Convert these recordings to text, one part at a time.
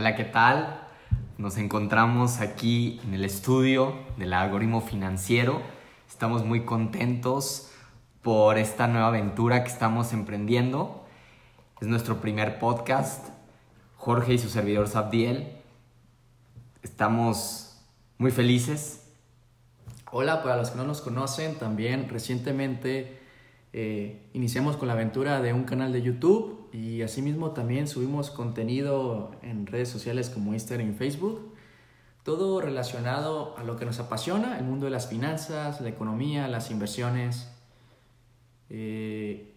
Hola, ¿qué tal? Nos encontramos aquí en el estudio del algoritmo financiero. Estamos muy contentos por esta nueva aventura que estamos emprendiendo. Es nuestro primer podcast. Jorge y su servidor Sabdiel. Estamos muy felices. Hola, para los que no nos conocen, también recientemente eh, iniciamos con la aventura de un canal de YouTube y asimismo también subimos contenido en redes sociales como Instagram y Facebook. Todo relacionado a lo que nos apasiona, el mundo de las finanzas, la economía, las inversiones. Eh,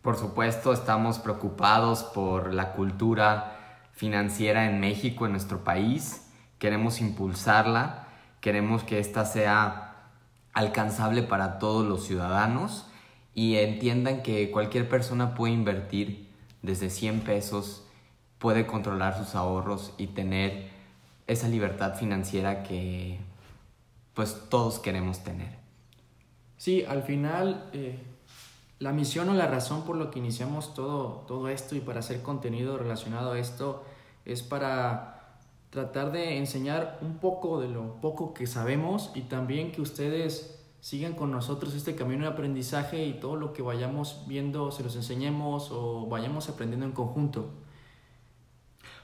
por supuesto, estamos preocupados por la cultura financiera en México, en nuestro país. Queremos impulsarla, queremos que ésta sea alcanzable para todos los ciudadanos y entiendan que cualquier persona puede invertir desde 100 pesos, puede controlar sus ahorros y tener esa libertad financiera que pues todos queremos tener. Sí, al final eh, la misión o la razón por lo que iniciamos todo, todo esto y para hacer contenido relacionado a esto es para tratar de enseñar un poco de lo poco que sabemos y también que ustedes sigan con nosotros este camino de aprendizaje y todo lo que vayamos viendo se los enseñemos o vayamos aprendiendo en conjunto.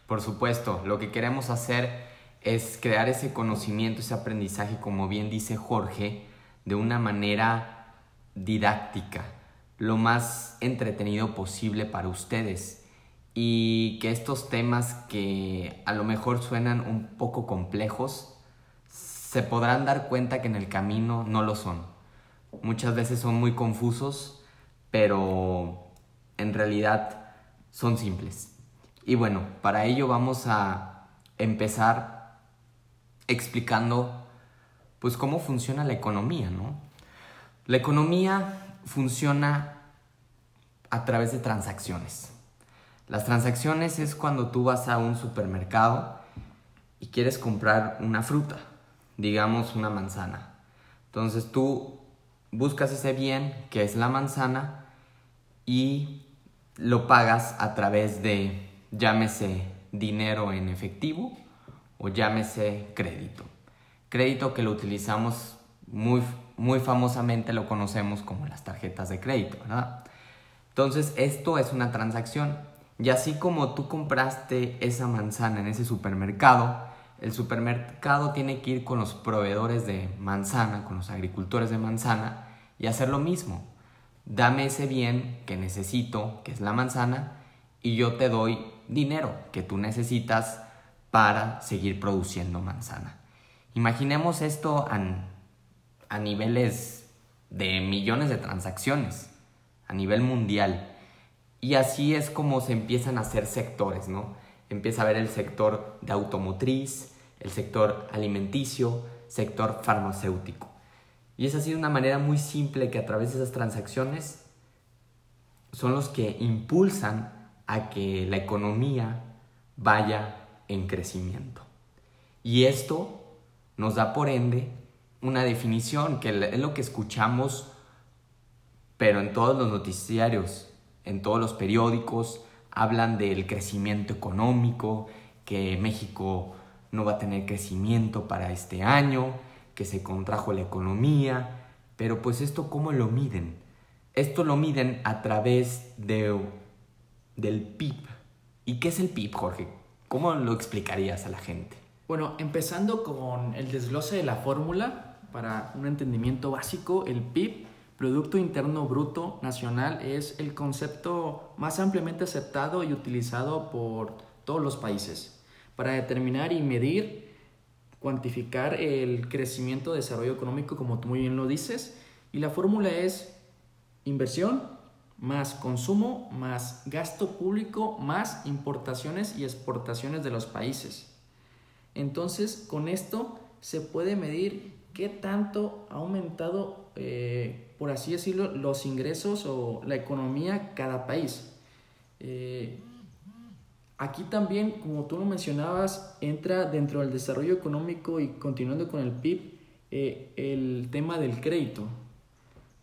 Por supuesto, lo que queremos hacer es crear ese conocimiento, ese aprendizaje, como bien dice Jorge, de una manera didáctica, lo más entretenido posible para ustedes y que estos temas que a lo mejor suenan un poco complejos, se podrán dar cuenta que en el camino no lo son. Muchas veces son muy confusos, pero en realidad son simples. Y bueno, para ello vamos a empezar explicando pues cómo funciona la economía, ¿no? La economía funciona a través de transacciones. Las transacciones es cuando tú vas a un supermercado y quieres comprar una fruta digamos una manzana. Entonces tú buscas ese bien que es la manzana y lo pagas a través de, llámese dinero en efectivo o llámese crédito. Crédito que lo utilizamos muy, muy famosamente, lo conocemos como las tarjetas de crédito. Entonces esto es una transacción. Y así como tú compraste esa manzana en ese supermercado, el supermercado tiene que ir con los proveedores de manzana, con los agricultores de manzana y hacer lo mismo. Dame ese bien que necesito, que es la manzana, y yo te doy dinero que tú necesitas para seguir produciendo manzana. Imaginemos esto a, niveles de millones de transacciones, a nivel mundial. Y así es como se empiezan a hacer sectores, ¿no? Empieza a ver el sector de automotriz, el sector alimenticio, sector farmacéutico. Y es así de una manera muy simple que a través de esas transacciones son los que impulsan a que la economía vaya en crecimiento. Y esto nos da por ende una definición que es lo que escuchamos, pero en todos los noticiarios, en todos los periódicos, hablan del crecimiento económico, que México no va a tener crecimiento para este año, que se contrajo la economía, pero pues esto cómo lo miden? Esto lo miden a través de, del PIB. ¿Y qué es el PIB, Jorge? ¿Cómo lo explicarías a la gente? Bueno, empezando con el desglose de la fórmula, para un entendimiento básico, el PIB, Producto Interno Bruto Nacional, es el concepto más ampliamente aceptado y utilizado por todos los países para determinar y medir, cuantificar el crecimiento, desarrollo económico, como tú muy bien lo dices. Y la fórmula es inversión más consumo más gasto público más importaciones y exportaciones de los países. Entonces, con esto se puede medir qué tanto ha aumentado, eh, por así decirlo, los ingresos o la economía cada país. Eh, Aquí también, como tú lo mencionabas, entra dentro del desarrollo económico y continuando con el PIB, eh, el tema del crédito.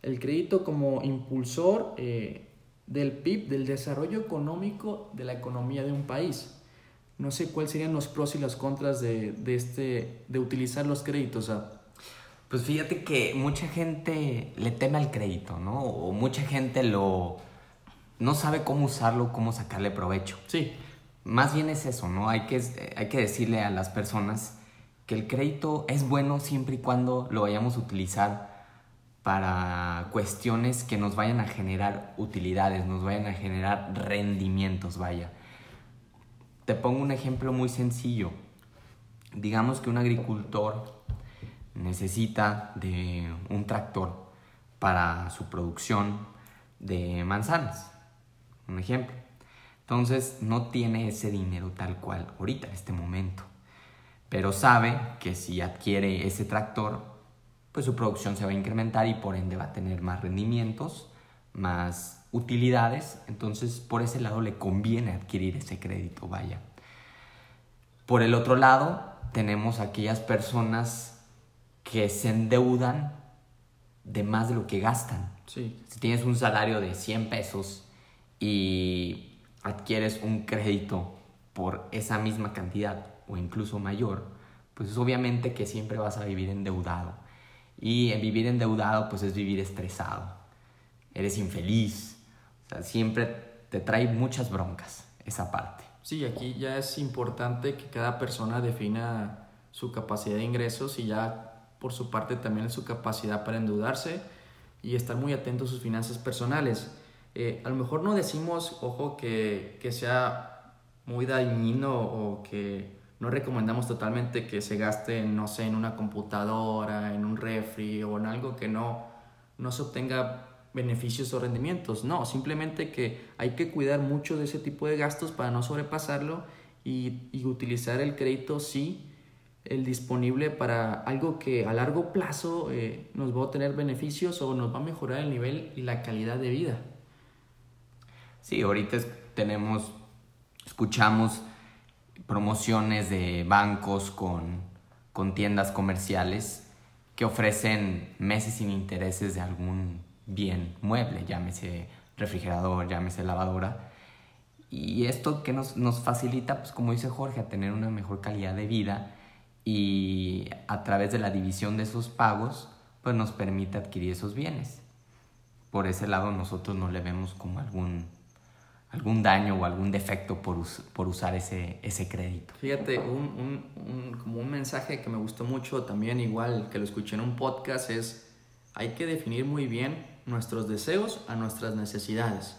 El crédito como impulsor del PIB, del desarrollo económico de la economía de un país. no sé cuáles serían los pros y las contras de, de este, de utilizar los créditos. Pues fíjate que mucha gente le teme al crédito, ¿no? O mucha gente lo no sabe cómo usarlo, cómo sacarle provecho. Sí. Más bien es eso, ¿no? Hay que, hay que decirle a las personas que el crédito es bueno siempre y cuando lo vayamos a utilizar para cuestiones que nos vayan a generar utilidades, nos vayan a generar rendimientos, vaya. Te pongo un ejemplo muy sencillo. Digamos que un agricultor necesita de un tractor para su producción de manzanas, un ejemplo. Entonces no tiene ese dinero tal cual ahorita, en este momento. Pero sabe que si adquiere ese tractor, pues su producción se va a incrementar y por ende va a tener más rendimientos, más utilidades. Entonces por ese lado le conviene adquirir ese crédito, vaya. Por el otro lado, tenemos aquellas personas que se endeudan de más de lo que gastan. Sí. Si tienes un salario de 100 pesos y adquieres un crédito por esa misma cantidad o incluso mayor, pues obviamente que siempre vas a vivir endeudado. Y vivir endeudado pues es vivir estresado. Eres infeliz. O sea, siempre te trae muchas broncas esa parte. Sí, aquí ya es importante que cada persona defina su capacidad de ingresos y ya por su parte también su capacidad para endeudarse y estar muy atento a sus finanzas personales. Eh, a lo mejor no decimos, ojo, que, que sea muy dañino o que no recomendamos totalmente que se gaste, no sé, en una computadora, en un refri o en algo que no, no se obtenga beneficios o rendimientos. No, simplemente que hay que cuidar mucho de ese tipo de gastos para no sobrepasarlo y, y utilizar el crédito sí el disponible para algo que a largo plazo eh, nos va a tener beneficios o nos va a mejorar el nivel y la calidad de vida. Sí, ahorita tenemos, escuchamos promociones de bancos con, con tiendas comerciales que ofrecen meses sin intereses de algún bien mueble, llámese refrigerador, llámese lavadora. Y esto que nos, nos facilita, pues como dice Jorge, a tener una mejor calidad de vida y a través de la división de esos pagos, pues nos permite adquirir esos bienes. Por ese lado nosotros no le vemos como algún, algún daño o algún defecto por, por usar ese, ese crédito. Fíjate, un, un, como un mensaje que me gustó mucho también, igual que lo escuché en un podcast, es hay que definir muy bien nuestros deseos a nuestras necesidades.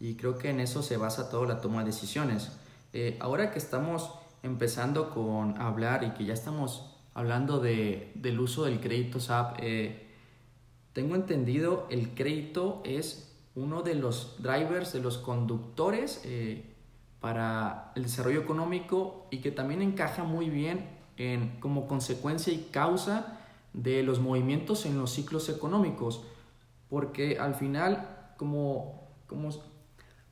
Y creo que en eso se basa toda la toma de decisiones. Eh, ahora que estamos empezando con hablar y que ya estamos hablando de, del uso del crédito SAP, eh, tengo entendido el crédito es uno de los drivers, de los conductores eh, para el desarrollo económico y que también encaja muy bien en, como consecuencia y causa de los movimientos en los ciclos económicos, porque al final como, como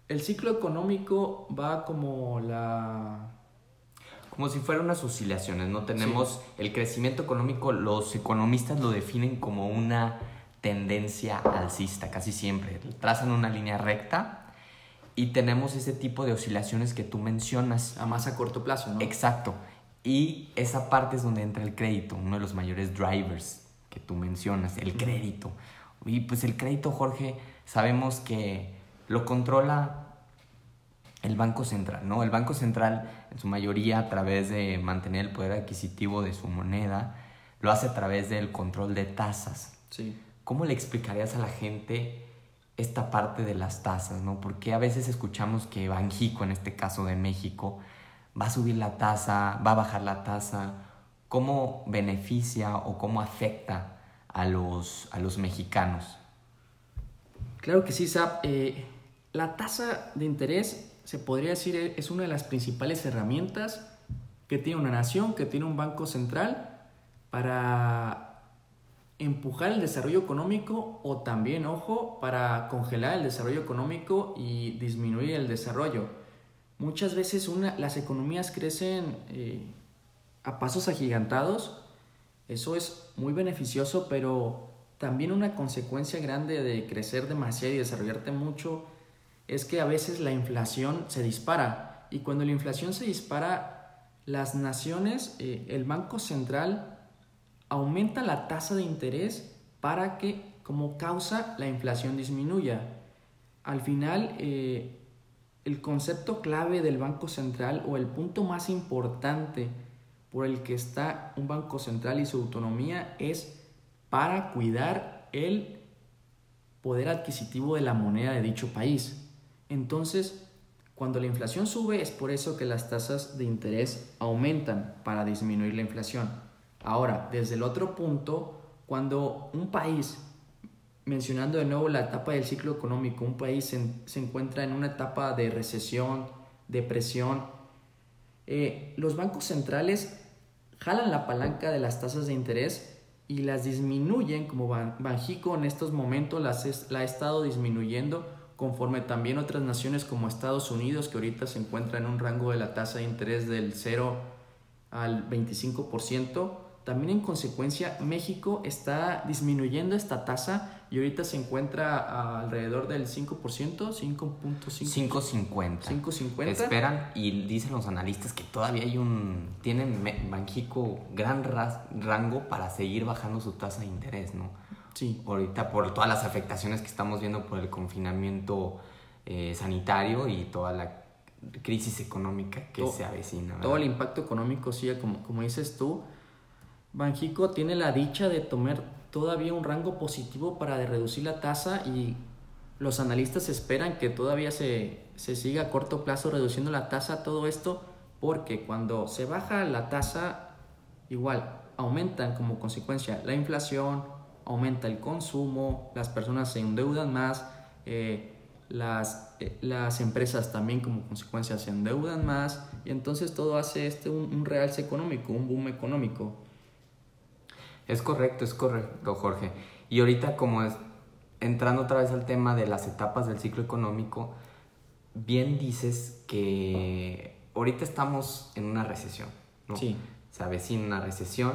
el ciclo económico va como la como si fueran unas oscilaciones, ¿no? Tenemos el crecimiento económico, los economistas lo definen como una tendencia alcista, casi siempre. Trazan una línea recta y tenemos ese tipo de oscilaciones que tú mencionas. A más a corto plazo, ¿no? Exacto. Y esa parte es donde entra el crédito, uno de los mayores drivers que tú mencionas, el crédito. Y pues el crédito, Jorge, sabemos que lo controla el Banco Central, ¿no? El Banco Central, en su mayoría, a través de mantener el poder adquisitivo de su moneda, lo hace a través del control de tasas. Sí. ¿Cómo le explicarías a la gente esta parte de las tasas, no? Porque a veces escuchamos que Banjico, en este caso de México, va a subir la tasa, va a bajar la tasa. ¿Cómo beneficia o cómo afecta a los, a los mexicanos? Claro que sí, Sap. Eh, la tasa de interés se podría decir e, es una de las principales herramientas que tiene una nación, que tiene un banco central para empujar el desarrollo económico o también, ojo, para congelar el desarrollo económico y disminuir el desarrollo. Muchas veces una, las economías crecen eh, a pasos agigantados, eso es muy beneficioso, pero también una consecuencia grande de crecer demasiado y desarrollarte mucho es que a veces la inflación se dispara y cuando la inflación se dispara, las naciones, eh, el Banco Central aumenta la tasa de interés para que como causa la inflación disminuya. Al final, eh, el concepto clave del Banco Central o el punto más importante por el que está un Banco Central y su autonomía es para cuidar el poder adquisitivo de la moneda de dicho país. Entonces, cuando la inflación sube es por eso que las tasas de interés aumentan para disminuir la inflación. Ahora, desde el otro punto, cuando un país, mencionando de nuevo la etapa del ciclo económico, un país se, encuentra en una etapa de recesión, depresión, eh, los bancos centrales jalan la palanca de las tasas de interés y las disminuyen, como Banjico en estos momentos las la ha estado disminuyendo, conforme también otras naciones como Estados Unidos, que ahorita se encuentra en un rango de la tasa de interés del 0 al 25%, también en consecuencia México está disminuyendo esta tasa y ahorita se encuentra alrededor del 5%, 5.5. 5.50. 5.50. Esperan y dicen los analistas que todavía hay un... Tienen México gran rango para seguir bajando su tasa de interés, ¿no? Sí. Ahorita por todas las afectaciones que estamos viendo por el confinamiento eh, sanitario y toda la crisis económica que se avecina. Todo el impacto económico, sí, como, como dices tú Banjico tiene la dicha de tomar todavía un rango positivo para reducir la tasa y los analistas esperan que todavía se, se siga a corto plazo reduciendo la tasa, todo esto, porque cuando se baja la tasa, igual aumentan como consecuencia la inflación, aumenta el consumo, las personas se endeudan más, eh, las, eh, las empresas también como consecuencia se endeudan más y entonces todo hace este un, un realce económico, un boom económico. Es correcto, es correcto, Jorge. Y ahorita como es, entrando otra vez al tema de las etapas del ciclo económico, bien dices que ahorita estamos en una recesión, ¿no? Sí. Se avecina una recesión,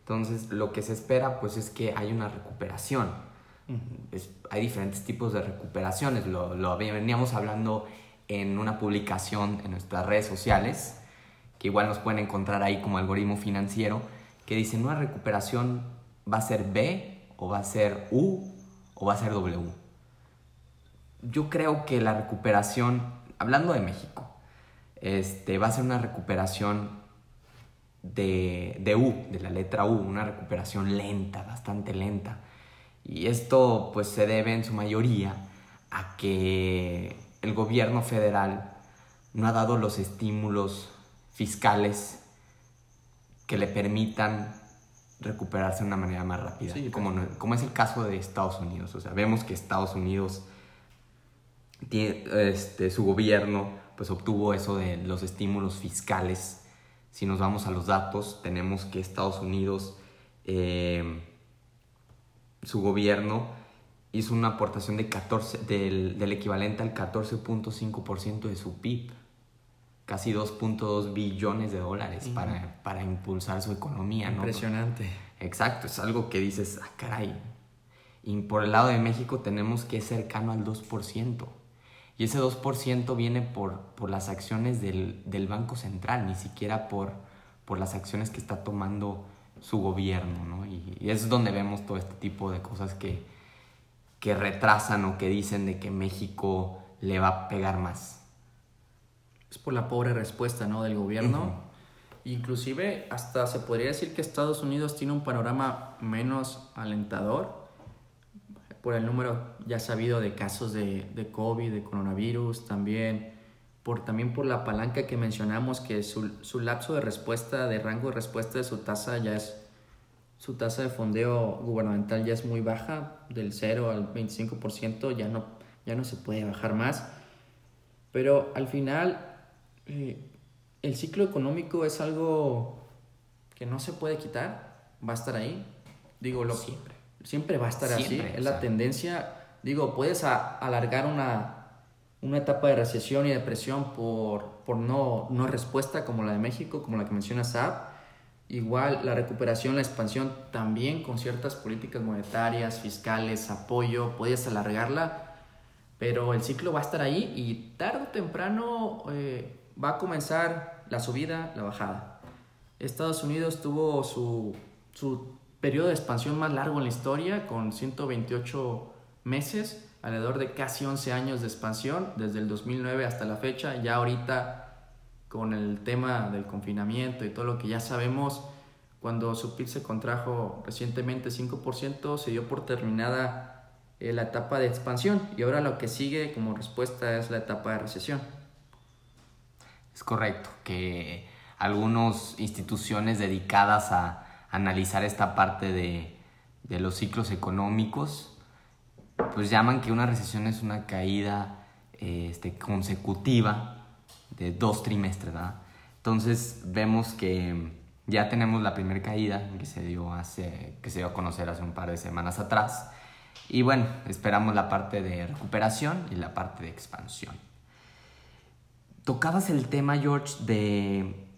entonces lo que se espera pues es que hay una recuperación. hay diferentes tipos de recuperaciones, lo, lo veníamos hablando en una publicación en nuestras redes sociales, que igual nos pueden encontrar ahí como algoritmo financiero, que dicen una recuperación va a ser B o va a ser U o va a ser W. Yo creo que la recuperación, hablando de México, este, va a ser una recuperación de, de U, de la letra U, una recuperación lenta, bastante lenta. Y esto pues se debe en su mayoría a que el gobierno federal no ha dado los estímulos fiscales que le permitan recuperarse de una manera más rápida, como, como es el caso de Estados Unidos. O sea, vemos que Estados Unidos, tiene, este, su gobierno, pues obtuvo eso de los estímulos fiscales. Si nos vamos a los datos, tenemos que Estados Unidos, eh, su gobierno hizo una aportación de 14, del, del equivalente al 14.5% de su PIB casi 2.2 billones de dólares para, para, impulsar su economía. ¿no? Impresionante. Exacto, es algo que dices, ah, caray. Y por el lado de México tenemos que es cercano al 2%. Y ese 2% viene por, por las acciones del, del, Banco Central, ni siquiera por, por las acciones que está tomando su gobierno, ¿no? Y, y es donde vemos todo este tipo de cosas que, que retrasan o que dicen de que México le va a pegar más es por la pobre respuesta ¿no? del gobierno. Inclusive hasta se podría decir que Estados Unidos tiene un panorama menos alentador por el número ya sabido de casos de, de COVID, de coronavirus, también por, también por la palanca que mencionamos, que su, su lapso de respuesta, de rango de respuesta de su tasa ya es, su tasa de fondeo gubernamental ya es muy baja, del 0 al 25%, ya no, ya no se puede bajar más. Pero al final eh, el ciclo económico es algo que no se puede quitar, va a estar ahí. Digo, lo, siempre. Siempre va a estar así, es la tendencia. Digo, puedes alargar una, una etapa de recesión y depresión por, por no, no respuesta como la de México, como la que menciona Saab. Igual la recuperación, la expansión también con ciertas políticas monetarias, fiscales, apoyo, puedes alargarla, pero el ciclo va a estar ahí y tarde o temprano eh, va a comenzar la subida, la bajada. Estados Unidos tuvo su, su periodo de expansión más largo en la historia, con 128 meses, alrededor de casi 11 años de expansión, desde el 2009 hasta la fecha. Ya ahorita, con el tema del confinamiento y todo lo que ya sabemos, cuando su PIB se contrajo recientemente 5%, se dio por terminada eh, la etapa de expansión y ahora lo que sigue como respuesta es la etapa de recesión. Es correcto, que algunas instituciones dedicadas a analizar esta parte de, de los ciclos económicos, pues llaman que una recesión es una caída este, consecutiva de dos trimestres, ¿verdad? Entonces vemos que ya tenemos la primera caída que se dio hace que se dio a conocer hace un par de semanas atrás. Y bueno, esperamos la parte de recuperación y la parte de expansión. Tocabas el tema, George, de,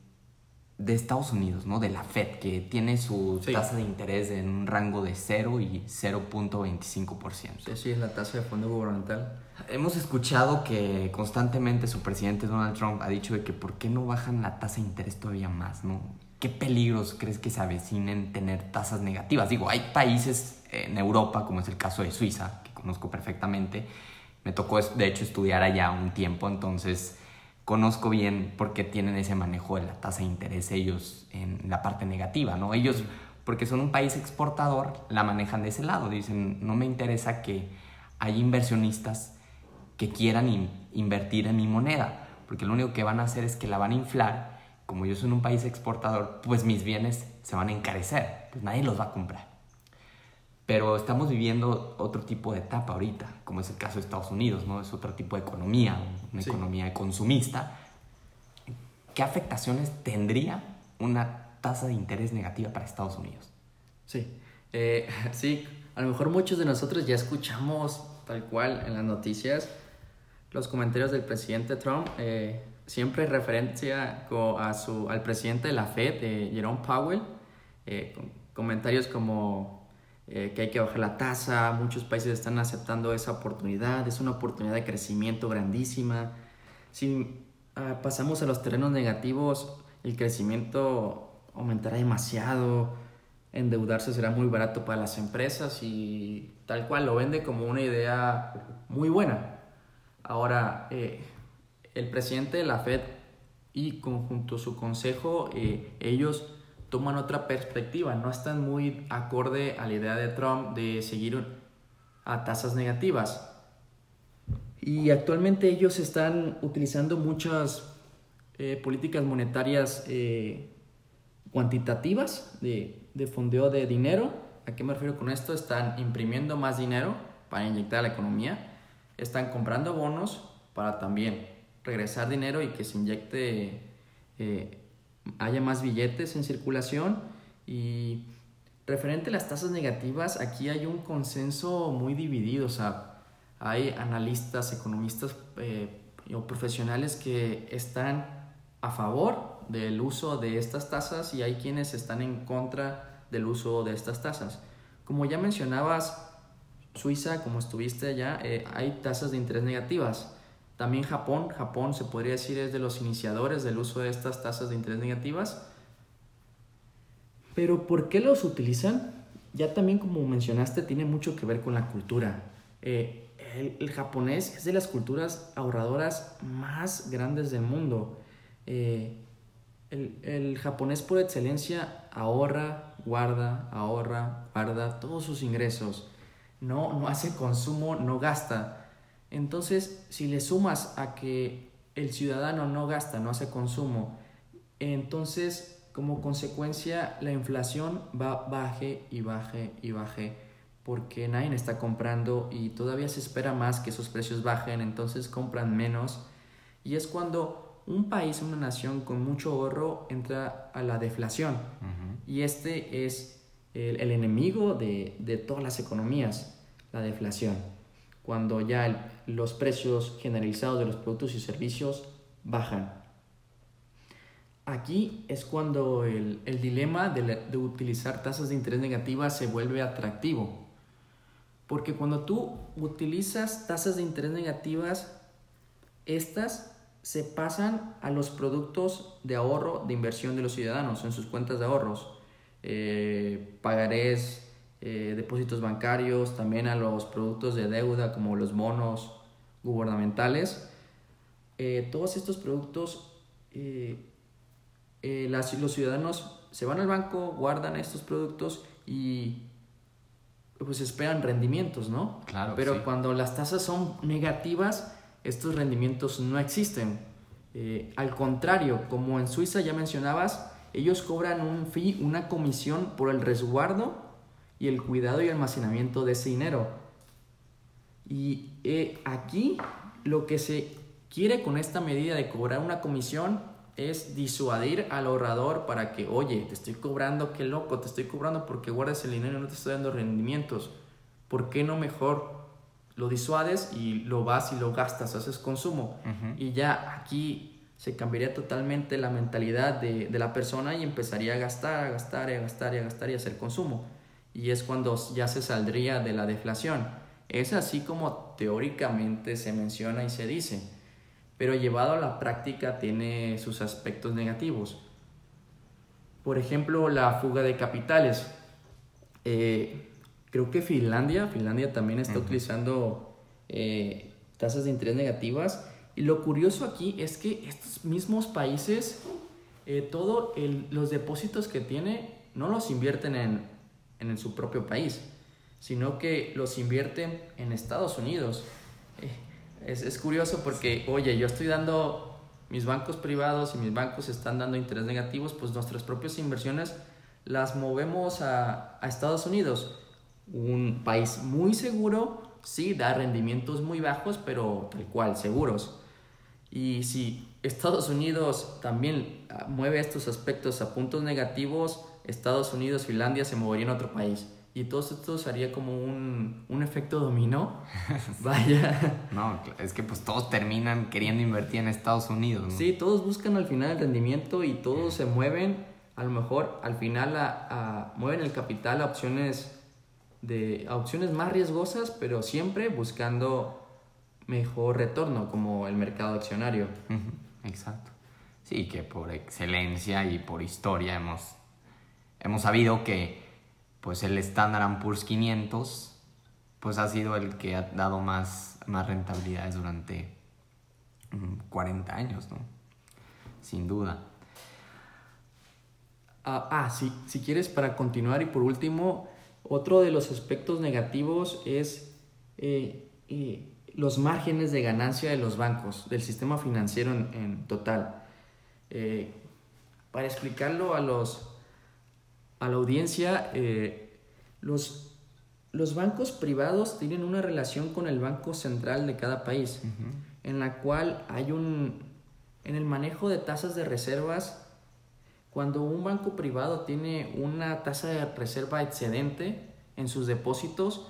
de Estados Unidos, ¿no? De la Fed, que tiene su tasa de interés en un rango de 0 y 0.25%. Sí, sí, es la tasa de fondo gubernamental. Hemos escuchado que constantemente su presidente Donald Trump ha dicho de que por qué no bajan la tasa de interés todavía más, ¿no? ¿qué peligros crees que se avecinen tener tasas negativas? Digo, hay países en Europa, como es el caso de Suiza, que conozco perfectamente. Me tocó, de hecho, estudiar allá un tiempo, entonces conozco bien por qué tienen ese manejo de la tasa de interés ellos en la parte negativa, ¿no? Ellos, porque son un país exportador, la manejan de ese lado. Dicen, no me interesa que haya inversionistas que quieran invertir en mi moneda, porque lo único que van a hacer es que la van a inflar como yo soy un país exportador, pues mis bienes se van a encarecer, pues nadie los va a comprar. Pero estamos viviendo otro tipo de etapa ahorita, como es el caso de Estados Unidos, ¿no? Es otro tipo de economía, una economía consumista. ¿Qué afectaciones tendría una tasa de interés negativa para Estados Unidos? Sí, eh, sí, a lo mejor muchos de nosotros ya escuchamos tal cual en las noticias los comentarios del presidente Trump eh, siempre referencia a su, al presidente de la Fed, Jerome Powell, eh, comentarios como eh, que hay que bajar la tasa, muchos países están aceptando esa oportunidad, es una oportunidad de crecimiento grandísima. Si ah, pasamos a los terrenos negativos, el crecimiento aumentará demasiado, endeudarse será muy barato para las empresas y tal cual lo vende como una idea muy buena. Ahora, eh, el presidente de la Fed y conjunto su consejo, eh, ellos toman otra perspectiva, no están muy acorde a la idea de Trump de seguir a tasas negativas. Y actualmente ellos están utilizando muchas eh, políticas monetarias eh, cuantitativas de, de fondeo de dinero. ¿A qué me refiero con esto? Están imprimiendo más dinero para inyectar a la economía, están comprando bonos para también regresar dinero y que se inyecte, eh, haya más billetes en circulación. Y referente a las tasas negativas, aquí hay un consenso muy dividido. O sea, hay analistas, economistas eh, o profesionales que están a favor del uso de estas tasas y hay quienes están en contra del uso de estas tasas. Como ya mencionabas, Suiza, como estuviste allá, eh, hay tasas de interés negativas. También Japón, Japón se podría decir es de los iniciadores del uso de estas tasas de interés negativas. Pero ¿por qué los utilizan? Ya también como mencionaste tiene mucho que ver con la cultura. Eh, el, japonés es de las culturas ahorradoras más grandes del mundo. Eh, el, el, japonés por excelencia ahorra, guarda, ahorra, guarda todos sus ingresos. No, no hace consumo, no gasta. Entonces, si le sumas a que el ciudadano no gasta, no hace consumo, entonces como consecuencia la inflación va baje y baje y baje porque nadie está comprando y todavía se espera más que esos precios bajen, entonces compran menos. Y es cuando un país, una nación con mucho ahorro entra a la deflación. Y este es el, enemigo de, de todas las economías, la deflación cuando ya los precios generalizados de los productos y servicios bajan. Aquí es cuando el, dilema de, utilizar tasas de interés negativas se vuelve atractivo. Porque cuando tú utilizas tasas de interés negativas, estas se pasan a los productos de ahorro de inversión de los ciudadanos en sus cuentas de ahorros, eh, pagarés, eh, depósitos bancarios, también a los productos de deuda como los bonos gubernamentales. Eh, todos estos productos, las, los ciudadanos se van al banco, guardan estos productos y pues esperan rendimientos, ¿no? Claro. Pero cuando las tasas son negativas, estos rendimientos no existen. Eh, al contrario, como en Suiza ya mencionabas, ellos cobran un fee, una comisión por el resguardo y el cuidado y almacenamiento de ese dinero. Y eh, aquí lo que se quiere con esta medida de cobrar una comisión es disuadir al ahorrador para que, oye, te estoy cobrando, qué loco, te estoy cobrando porque guardas el dinero y no te estoy dando rendimientos. ¿Por qué no mejor lo disuades y lo vas y lo gastas, haces consumo? Y ya aquí se cambiaría totalmente la mentalidad de, de, la persona y empezaría a gastar, a gastar, a gastar, a gastar y a hacer consumo. Y es cuando ya se saldría de la deflación. Es así como teóricamente se menciona y se dice pero llevado a la práctica tiene sus aspectos negativos. Por ejemplo, la fuga de capitales. Eh, creo que Finlandia, Finlandia también está utilizando eh, tasas de interés negativas. Y lo curioso aquí es que estos mismos países, eh, todos los depósitos que tiene, no los invierten en, en, su propio país, sino que los invierten en Estados Unidos es, es curioso porque, oye, yo estoy dando mis bancos privados y mis bancos están dando interés negativos, pues nuestras propias inversiones las movemos a, a, Estados Unidos, un país muy seguro, sí, da rendimientos muy bajos, pero tal cual, seguros. Y si Estados Unidos también ah, mueve estos aspectos a puntos negativos, Estados Unidos, Finlandia se movería en otro país y todo esto sería como un, un efecto dominó. Vaya. No, es que pues todos terminan queriendo invertir en Estados Unidos. ¿no? Sí, todos buscan al final el rendimiento y todos se mueven, a lo mejor al final a, a, mueven el capital a opciones, de, a opciones más riesgosas, pero siempre buscando mejor retorno, como el mercado accionario. Exacto. Sí, que por excelencia y por historia hemos, hemos sabido que pues el Standard Poor's 500 pues ha sido el que ha dado más, más rentabilidades durante 40 mm, años, ¿no? Sin duda. Ah, ah, si quieres para continuar y por último, otro de los aspectos negativos es eh, eh, los márgenes de ganancia de los bancos, del sistema financiero en, total. Eh, para explicarlo a los a la audiencia, eh, los, los bancos privados tienen una relación con el Banco Central de cada país, en la cual hay un, en el manejo de tasas de reservas, cuando un banco privado tiene una tasa de reserva excedente en sus depósitos,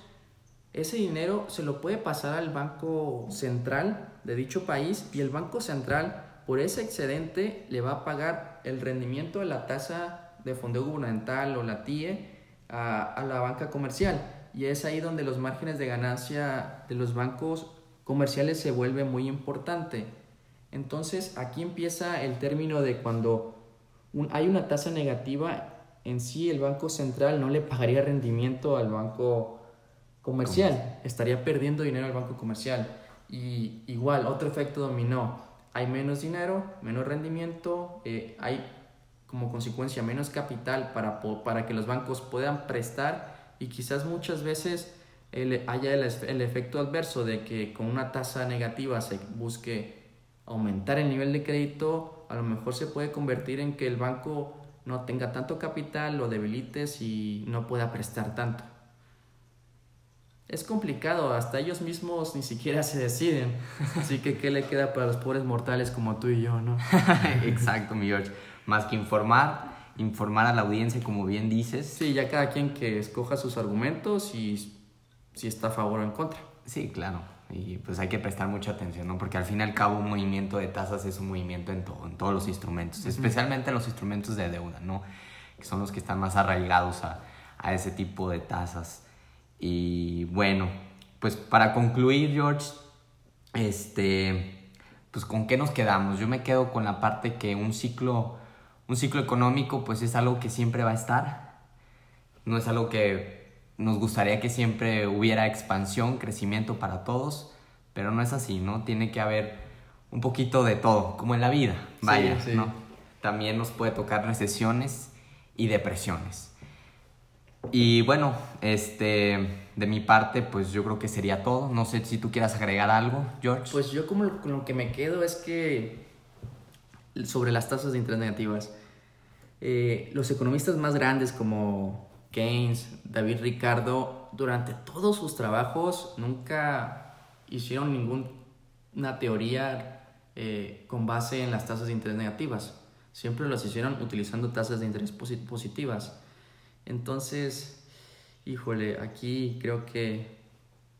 ese dinero se lo puede pasar al Banco Central de dicho país y el Banco Central por ese excedente le va a pagar el rendimiento de la tasa de fondo gubernamental o la TIE a, la banca comercial. Y es ahí donde los márgenes de ganancia de los bancos comerciales se vuelve muy importante. Entonces aquí empieza el término de cuando hay una tasa negativa, en sí el Banco Central no le pagaría rendimiento al banco comercial, estaría perdiendo dinero al banco comercial. Y igual, otro efecto dominó, hay menos dinero, menos rendimiento, eh, hay como consecuencia menos capital para, para que los bancos puedan prestar y quizás muchas veces haya el, el, efecto adverso de que con una tasa negativa se busque aumentar el nivel de crédito, a lo mejor se puede convertir en que el banco no tenga tanto capital, lo debilites y no pueda prestar tanto. Es complicado, hasta ellos mismos ni siquiera se deciden. Así que, ¿qué le queda para los pobres mortales como tú y yo, no? Exacto, mi George más que informar, informar a la audiencia, como bien dices. Sí, ya cada quien que escoja sus argumentos y si está a favor o en contra. Sí, claro. Y pues hay que prestar mucha atención, ¿no? Porque al fin y al cabo un movimiento de tasas es un movimiento en todo, en todos los instrumentos, especialmente en los instrumentos de deuda, ¿no? Que son los que están más arraigados a, a ese tipo de tasas. Y bueno, pues para concluir, George, este, pues con qué nos quedamos. Yo me quedo con la parte que un ciclo, un ciclo económico pues es algo que siempre va a estar. No es algo que nos gustaría que siempre hubiera expansión, crecimiento para todos, pero no es así, ¿no? Tiene que haber un poquito de todo, como en la vida, vaya, ¿no? También nos puede tocar recesiones y depresiones. Y bueno, este, de mi parte, pues yo creo que sería todo. No sé si tú quieras agregar algo, George. Pues yo como lo, con lo que me quedo es que sobre las tasas de interés negativas, eh, los economistas más grandes como Keynes, David Ricardo, durante todos sus trabajos nunca hicieron ninguna teoría eh, con base en las tasas de interés negativas. Siempre las hicieron utilizando tasas de interés positivas. Entonces, híjole, aquí creo que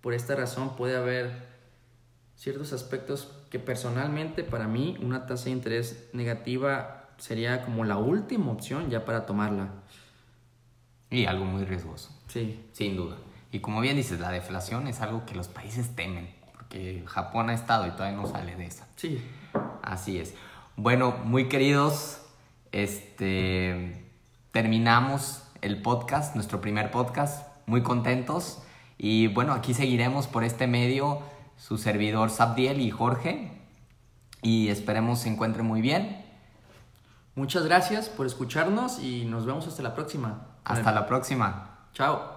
por esta razón puede haber ciertos aspectos que personalmente para mí una tasa de interés negativa sería como la última opción ya para tomarla. Y algo muy riesgoso. Sí. Sin duda. Y como bien dices, la deflación es algo que los países temen, porque Japón ha estado y todavía no sale de esa. Sí. Así es. Bueno, muy queridos, este terminamos el podcast, nuestro primer podcast, muy contentos. Y bueno, aquí seguiremos por este medio su servidor Sabdiel y Jorge. Y esperemos se encuentre muy bien. Muchas gracias por escucharnos y nos vemos hasta la próxima. Hasta la próxima. Chao.